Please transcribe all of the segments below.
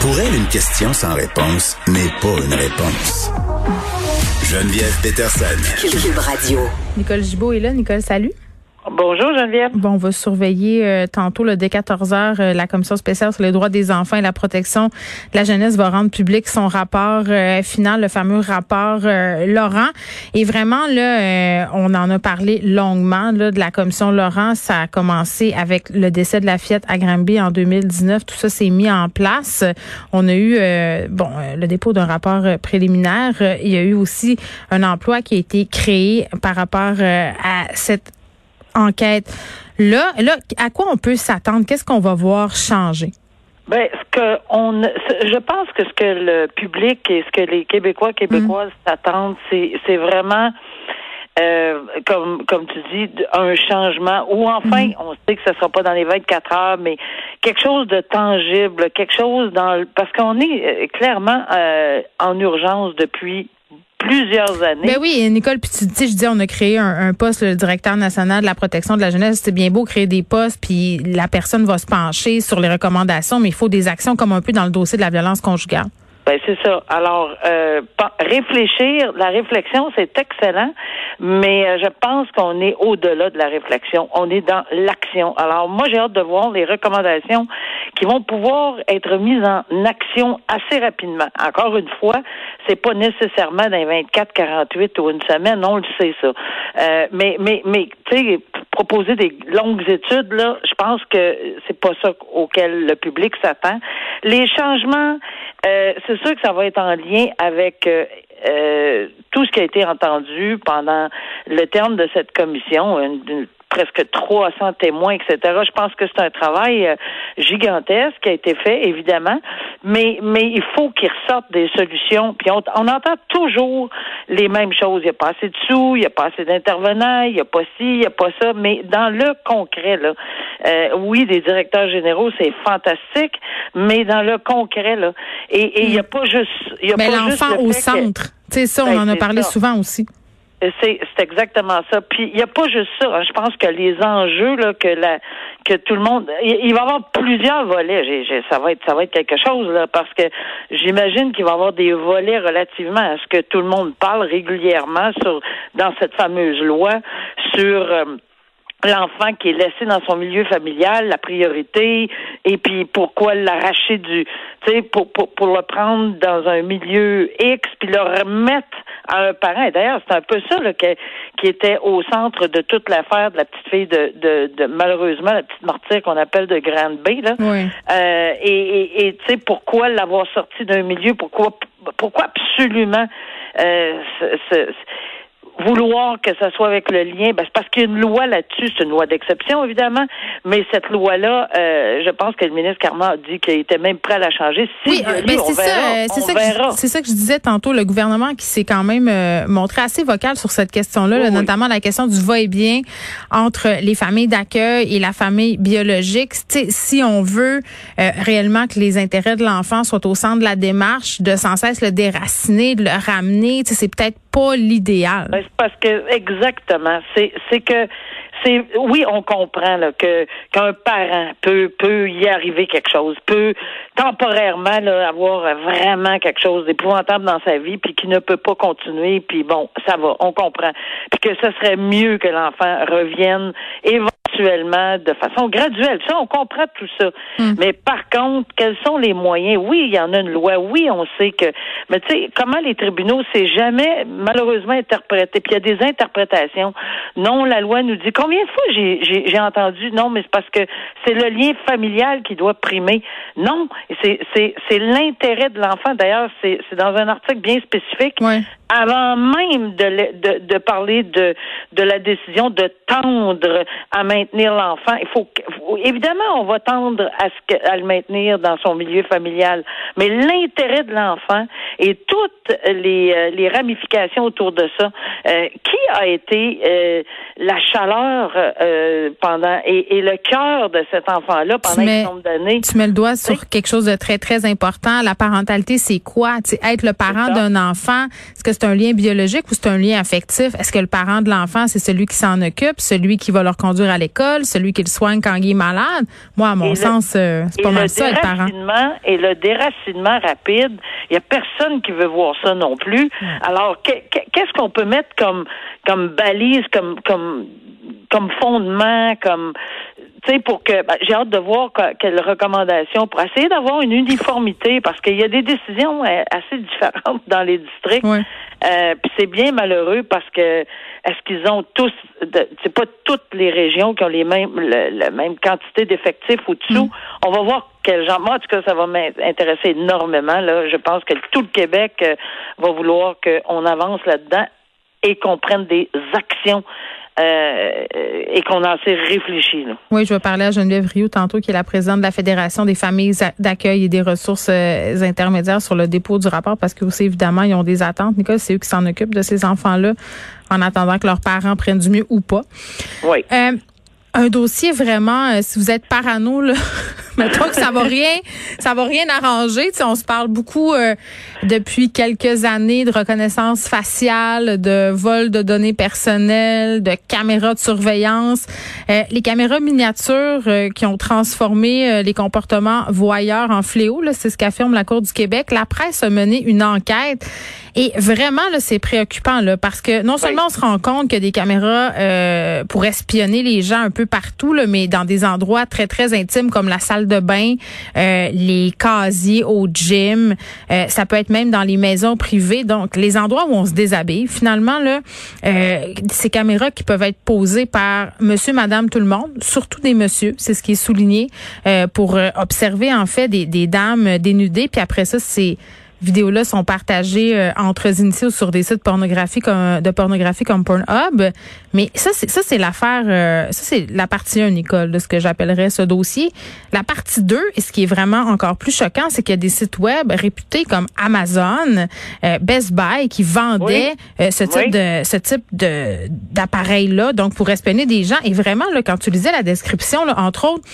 Pour elle, une question sans réponse n'est pas une réponse. Geneviève Peterson. Cube Radio. Nicole Gibault est là. Nicole, salut. Bonjour Geneviève. Bon, on va surveiller euh, tantôt le dès 14 heures euh, la commission spéciale sur les droits des enfants et la protection de la jeunesse va rendre public son rapport euh, final, le fameux rapport Laurent. Et vraiment là, on en a parlé longuement là de la commission Laurent. Ça a commencé avec le décès de la fillette à Granby en 2019. Tout ça s'est mis en place. On a eu bon le dépôt d'un rapport préliminaire. Il y a eu aussi un emploi qui a été créé par rapport à cette enquête. Là, là, à quoi on peut s'attendre? Qu'est-ce qu'on va voir changer? Ben, ce que on, je pense que ce que le public et ce que les Québécois, Québécoises mm. s'attendent, c'est, c'est vraiment euh, comme comme tu dis, un changement ou enfin, mm. on sait que ce sera pas dans les 24 heures, mais quelque chose de tangible, quelque chose dans parce qu'on est euh, clairement euh, en urgence depuis plusieurs années. Ben oui, Nicole, puis tu sais, je dis, on a créé un, poste, le directeur national de la protection de la jeunesse. C'est bien beau créer des postes, puis la personne va se pencher sur les recommandations, mais il faut des actions comme un peu dans le dossier de la violence conjugale. Ben c'est ça. Alors, euh, réfléchir, la réflexion, c'est excellent, mais euh, je pense qu'on est au-delà de la réflexion. On est dans l'action. Alors, moi, j'ai hâte de voir les recommandations qui vont pouvoir être mises en action assez rapidement. Encore une fois, c'est pas nécessairement dans 24, 48 ou une semaine, on le sait ça. Euh, mais, mais, mais, tu sais, proposer des longues études, là, je pense que c'est pas ça auquel le public s'attend. Les changements, euh, c'est sûr que ça va être en lien avec euh, euh, tout ce qui a été entendu pendant le terme de cette commission, presque 300 témoins, etc. Je pense que c'est un travail euh, gigantesque qui a été fait, évidemment, mais mais il faut qu'il ressorte des solutions. Puis on, on, entend toujours les mêmes choses. Il n'y a pas assez de sous, il n'y a pas assez d'intervenants, il n'y a pas ci, il n'y a pas ça. Mais dans le concret, là, euh, oui, des directeurs généraux, c'est fantastique, mais dans le concret, là, et il n'y a pas juste... Y a mais l'enfant au centre, tu sais, ça, on ben, en a parlé souvent aussi. C'est exactement ça. Puis il n'y a pas juste ça. Hein. Je pense que les enjeux là, que la que tout le monde, il, va y avoir plusieurs volets. ça va être ça va être quelque chose là, parce que j'imagine qu'il va y avoir des volets relativement à ce que tout le monde parle régulièrement sur dans cette fameuse loi sur euh, l'enfant qui est laissé dans son milieu familial, la priorité, et puis pourquoi l'arracher du, tu sais, pour, pour, pour le prendre dans un milieu X, puis le remettre à un parent. Et d'ailleurs, c'est un peu ça là, qui était au centre de toute l'affaire de la petite fille de, de, de malheureusement, la petite martyre qu'on appelle de Grande Bay. Là. Oui. Euh, et et tu sais, pourquoi l'avoir sorti d'un milieu, pourquoi pourquoi absolument euh, ce, vouloir que ça soit avec le lien, ben, c'est parce qu'il y a une loi là-dessus, c'est une loi d'exception évidemment, mais cette loi-là, euh, je pense que le ministre Carman a dit qu'il était même prêt à la changer. Si oui, euh, ben, c'est ça, c'est ça, que c'est ça que je disais tantôt, le gouvernement qui s'est quand même euh, montré assez vocal sur cette question-là, notamment la question du va-et-bien entre les familles d'accueil et la famille biologique. si on veut réellement que les intérêts de l'enfant soient au centre de la démarche, de sans cesse le déraciner, de le ramener, c'est peut-être pas l'idéal. Parce que exactement, c'est c'est que c'est oui, on comprend là, que qu'un parent peut peut y arriver quelque chose, peut temporairement là, avoir vraiment quelque chose d'épouvantable dans sa vie, puis qui ne peut pas continuer, puis bon, ça va, on comprend, puis que ce serait mieux que l'enfant revienne de façon graduelle. Ça, on comprend tout ça. Hmm. Mais par contre, quels sont les moyens? Oui, il y en a une loi. Oui, on sait que, mais tu sais, comment les tribunaux, c'est jamais malheureusement interprété. Puis il y a des interprétations. Non, la loi nous dit combien de fois j'ai entendu non, mais c'est parce que c'est le lien familial qui doit primer. Non, c'est l'intérêt de l'enfant. D'ailleurs, c'est dans un article bien spécifique. Avant même de, de, de, parler de, de la décision de tendre à maintenir l'enfant, il faut, évidemment on va tendre à, ce que, à le maintenir dans son milieu familial, mais l'intérêt de l'enfant et toutes les, euh, les ramifications autour de ça, euh, qui a été euh, la chaleur pendant et, et, le cœur de cet enfant-là pendant un nombre d'années. Tu mets le doigt sur quelque chose de très très important. La parentalité, c'est quoi? Être le parent d'un enfant, est-ce que c'est un lien biologique ou c'est un lien affectif? Est-ce que le parent de l'enfant, c'est celui qui s'en occupe, celui qui va leur conduire à l'école? L'école, celui qui le soigne quand il est malade. Moi, à mon sens, euh, c'est pas mal ça, être parent. Et le déracinement rapide, il y a personne qui veut voir ça non plus. Alors, qu'est-ce qu'on peut mettre comme comme balise, comme comme comme fondement, comme tu sais, pour que ben, j'ai hâte de voir quelles recommandations pour essayer d'avoir une uniformité parce qu'il y a des décisions euh, assez différentes dans les districts. Euh, puis c'est bien malheureux parce que est-ce qu'ils ont tous c'est pas toutes les régions qui ont les mêmes la même quantité d'effectifs au-dessous. Mm. On va voir quel genre. Moi, en tout cas, ça va m'intéresser énormément. Là, je pense que tout le Québec euh, va vouloir qu'on avance là-dedans et qu'on prenne des actions euh, et qu'on en s'est réfléchi. Oui, je vais parler à Geneviève Rioux tantôt, qui est la présidente de la Fédération des familles d'accueil et des ressources euh, intermédiaires sur le dépôt du rapport, parce que aussi, évidemment, ils ont des attentes. Nicole, c'est eux qui s'en occupent de ces enfants-là en attendant que leurs parents prennent du mieux ou pas. Oui. Euh, un dossier vraiment, si vous êtes parano, là, toi que ça va rien, ça va rien arranger. on se parle beaucoup euh, depuis quelques années de reconnaissance faciale, de vol de données personnelles, de caméras de surveillance, euh, les caméras miniatures euh, qui ont transformé les comportements voyeurs en fléau. C'est ce qu'affirme la Cour du Québec. La presse a mené une enquête et vraiment là, c'est préoccupant là, parce que non seulement on se rend compte que des caméras pour espionner les gens un peu partout, là, mais dans des endroits très très intimes comme la salle de bain, euh, les casiers au gym, euh, ça peut être même dans les maisons privées. Donc, les endroits où on se déshabille, finalement, là, euh, ces caméras qui peuvent être posées par monsieur, madame, tout le monde, surtout des messieurs, c'est ce qui est souligné, pour observer, en fait, des, des dames dénudées. Puis après ça, c'est vidéos-là sont partagées euh, entre initiés sur des sites pornographiques comme, de pornographie comme Pornhub. Mais ça, c'est ça, c'est l'affaire. Euh, ça, c'est la partie 1, Nicole, de ce que j'appellerais ce dossier. La partie 2, et ce qui est vraiment encore plus choquant, c'est qu'il y a des sites web réputés comme Amazon, euh, Best Buy, qui vendaient ce type de ce type de d'appareil-là, donc pour espionner des gens. Et vraiment, là, quand tu lisais la description, là, entre autres,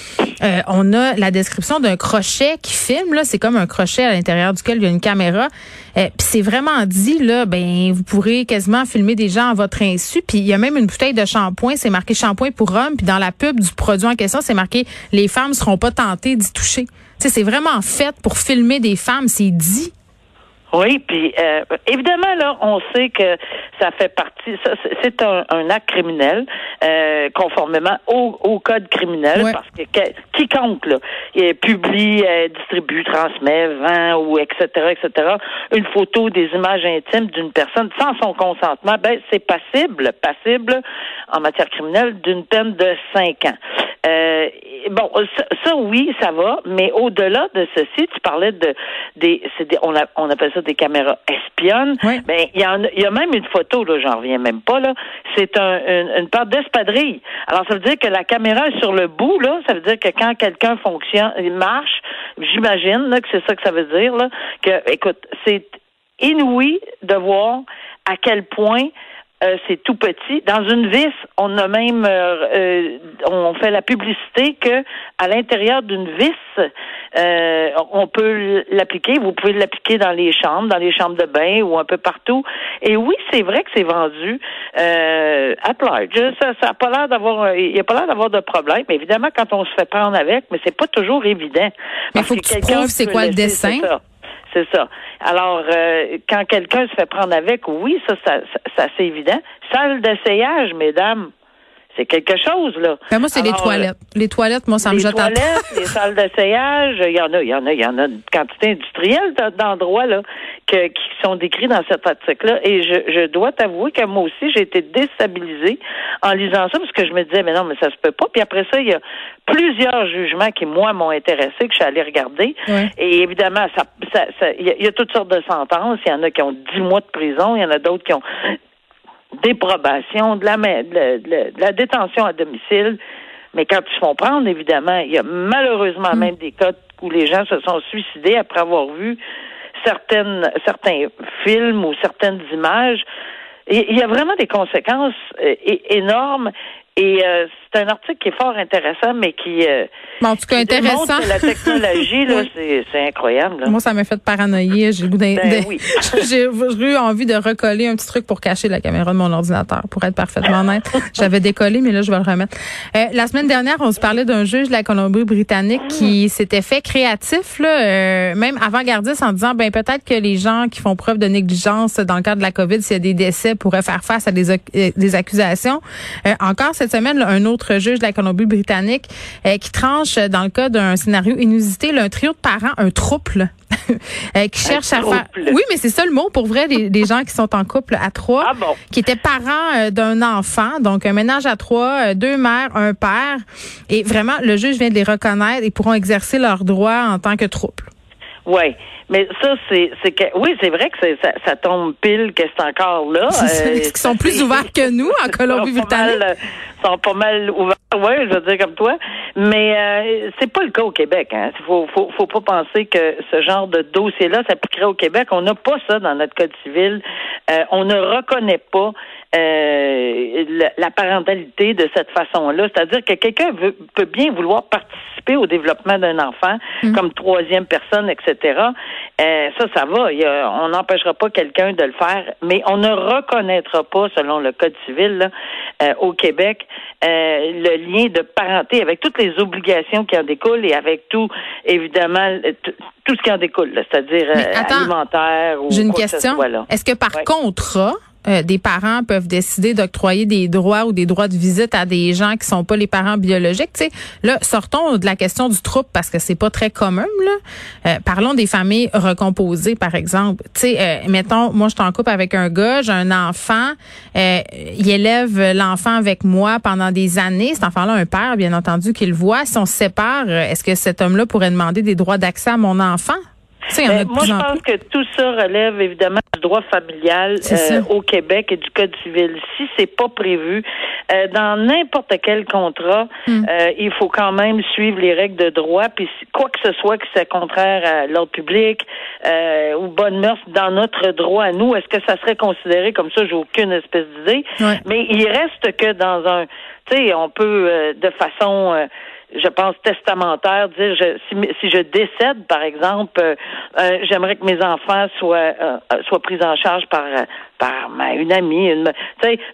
on a la description d'un crochet qui filme. Là, c'est comme un crochet à l'intérieur duquel il y a une caméra Euh, puis c'est vraiment dit là, ben vous pourrez quasiment filmer des gens à votre insu. Puis il y a même une bouteille de shampoing, c'est marqué shampoing pour hommes. Puis dans la pub du produit en question, c'est marqué les femmes seront pas tentées d'y toucher. C'est vraiment fait pour filmer des femmes, c'est dit. Oui, puis euh, évidemment là, on sait que ça fait partie, ça, c'est un, acte criminel euh, conformément au, code criminel parce que, quiconque là, publie, euh, distribue, transmet, vend ou etc. etc. une photo des images intimes d'une personne sans son consentement, ben c'est passible, passible en matière criminelle d'une peine de cinq ans. Euh, bon, ça, oui, ça va, mais au-delà de ceci, tu parlais de des, des on, a, on appelle ça des caméras espionnes. Ben il y, en, il y a même une photo là, j'en reviens même pas là. C'est un, une, une part d'espadrille. Alors ça veut dire que la caméra est sur le bout là. Ça veut dire que quand quelqu'un fonctionne, il marche, j'imagine que c'est ça que ça veut dire là. Que écoute, c'est inouï de voir à quel point euh, c'est tout petit. Dans une vis, on a même euh, euh, on fait la publicité que à l'intérieur d'une vis, on peut l'appliquer. Vous pouvez l'appliquer dans les chambres, dans les chambres de bain ou un peu partout. Et oui, c'est vrai que c'est vendu à large. Ça, ça a pas l'air d'avoir, il n'y a pas l'air d'avoir de problème. Mais évidemment, quand on se fait prendre avec, mais c'est pas toujours évident. Mais faut que, tu prouves c'est quoi le dessin. C'est ça. Alors, euh, quand quelqu'un se fait prendre avec, oui, ça, ça, ça, c'est évident. Salle d'essayage, mesdames. C'est quelque chose, là. Ben moi, c'est les toilettes. les toilettes, moi, ça me jette Les toilettes, les salles d'essayage, il y en a, il y en a, il y en a une quantité industrielle d'endroits, là, que, qui sont décrits dans cet article-là. Et je, je dois t'avouer que moi aussi, j'ai été déstabilisée en lisant ça, parce que je me disais, mais non, mais ça se peut pas. Puis après ça, il y a plusieurs jugements qui, moi, m'ont intéressé, que je suis allée regarder. Et évidemment, ça, ça, il, y a, toutes sortes de sentences. Il y en a qui ont dix mois de prison, il y en a d'autres qui ont déprobation, de la, de, la, détention à domicile. Mais quand ils se font prendre, évidemment, il y a malheureusement hmm. même des cas où les gens se sont suicidés après avoir vu certaines, certains films ou certaines images. il y a vraiment des conséquences euh, énormes Et euh, c'est un article qui est fort intéressant, mais qui. Euh, en tout cas, intéressant. la technologie, là, c'est incroyable. Moi, ça m'a fait paranoïer. J'ai ben, oui. J'ai eu envie de recoller un petit truc pour cacher la caméra de mon ordinateur, pour être parfaitement honnête. J'avais décollé, mais là, je vais le remettre. Euh, la semaine dernière, on se parlait d'un juge de la Colombie-Britannique qui s'était fait créatif, là, euh, même avant-gardiste, en disant, ben peut-être que les gens qui font preuve de négligence dans le cadre de la COVID, s'il y a des décès, pourraient faire face à des, des accusations. encore cette semaine, un autre juge de la Colombie-Britannique euh, qui tranche dans le cas d'un scénario inusité, là, un trio de parents, un trouble. Euh, qui cherche à faire. Oui, mais c'est ça le mot pour vrai, les, gens qui sont en couple à trois, ah qui étaient parents euh, d'un enfant, donc un ménage à trois, deux mères, un père, et vraiment le juge vient de les reconnaître et pourront exercer leurs droits en tant que trouble. Oui. Mais ça, c'est, c'est que, oui, c'est vrai que ça, ça, tombe pile que c'est encore là. Euh, qu'ils sont plus ouverts que nous en Colombie-Britannique? Ils sont pas mal ouverts, oui, je veux dire comme toi. Mais euh, c'est pas le cas au Québec. Hein. Faut, faut, faut pas penser que ce genre de dossier-là s'appliquerait au Québec. On n'a pas ça dans notre code civil. Euh, on ne reconnaît pas euh, la, parentalité de cette façon-là. C'est-à-dire que quelqu'un peut bien vouloir participer au développement d'un enfant mm. comme troisième personne, etc. Euh, ça, ça va. on n'empêchera pas quelqu'un de le faire, mais on ne reconnaîtra pas, selon le Code civil euh, au Québec, le lien de parenté avec toutes les obligations qui en découlent et avec tout, évidemment, tout ce qui en découle, c'est-à-dire alimentaire ou J'ai une question. Est-ce que par contrat, euh, des parents peuvent décider d'octroyer des droits ou des droits de visite à des gens qui sont pas les parents biologiques. Tu sais, là, sortons de la question du trouble parce que c'est pas très commun. Euh, parlons des familles recomposées, par exemple. Tu sais, euh, mettons, moi, je suis en couple avec un gars, j'ai un enfant, il élève l'enfant avec moi pendant des années. Cet enfant-là un père, bien entendu, qu'il voit. Si on se sépare, est-ce que cet homme-là pourrait demander des droits d'accès à mon enfant? Moi, je pense que tout ça relève évidemment du droit familial euh, au Québec et du Code civil. Si c'est pas prévu, euh, dans n'importe quel contrat, hmm. euh, il faut quand même suivre les règles de droit. Puis quoi que ce soit que c'est contraire à l'ordre public ou bonne mœurs dans notre droit à nous, est-ce que ça serait considéré comme ça? J'ai aucune espèce d'idée. Mais il reste que dans un, tu sais, on peut de façon je pense, testamentaire, dire je, si, si je décède, par exemple, euh, euh, j'aimerais que mes enfants soient, euh, soient pris en charge par par une amie, une,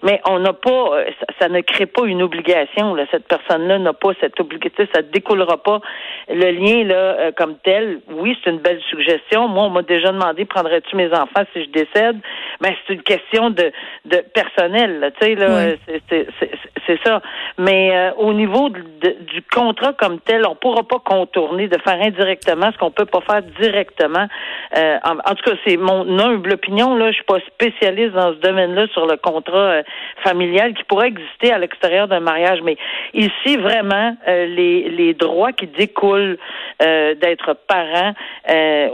mais on n'a pas, ça, ne crée pas une obligation. Là. Cette personne-là n'a pas cette obligation, ça ne découlera pas le lien là comme tel. Oui, c'est une belle suggestion. Moi, on m'a déjà demandé prendrais-tu mes enfants si je décède? Mais c'est une question de, de personnel. Tu sais là, c'est ça. Mais au niveau du contrat comme tel, on pourra pas contourner de faire indirectement ce qu'on peut pas faire directement. Euh, en, tout cas, c'est mon humble opinion. Là, je suis pas spécialiste dans ce domaine-là sur le contrat euh, familial qui pourrait exister à l'extérieur d'un mariage. Mais ici, vraiment, euh, les, les droits qui découlent d'être parent.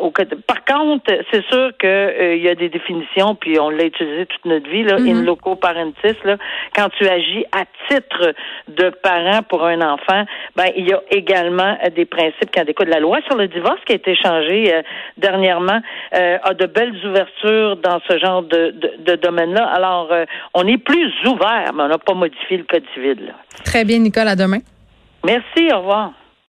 au, par contre, c'est sûr qu'il y a des définitions, puis on l'a utilisé toute notre vie, là, in mm-hmm. loco parentis, là, quand tu agis à titre de parent pour un enfant, ben, il y a également euh, des principes qui en découlent. La loi sur le divorce qui a été changée euh, dernièrement euh, a de belles ouvertures dans ce genre de, de, domaine-là. Alors, on est plus ouvert, mais on n'a pas modifié le Code civil. Très bien, Nicole. À demain. Merci. Au revoir.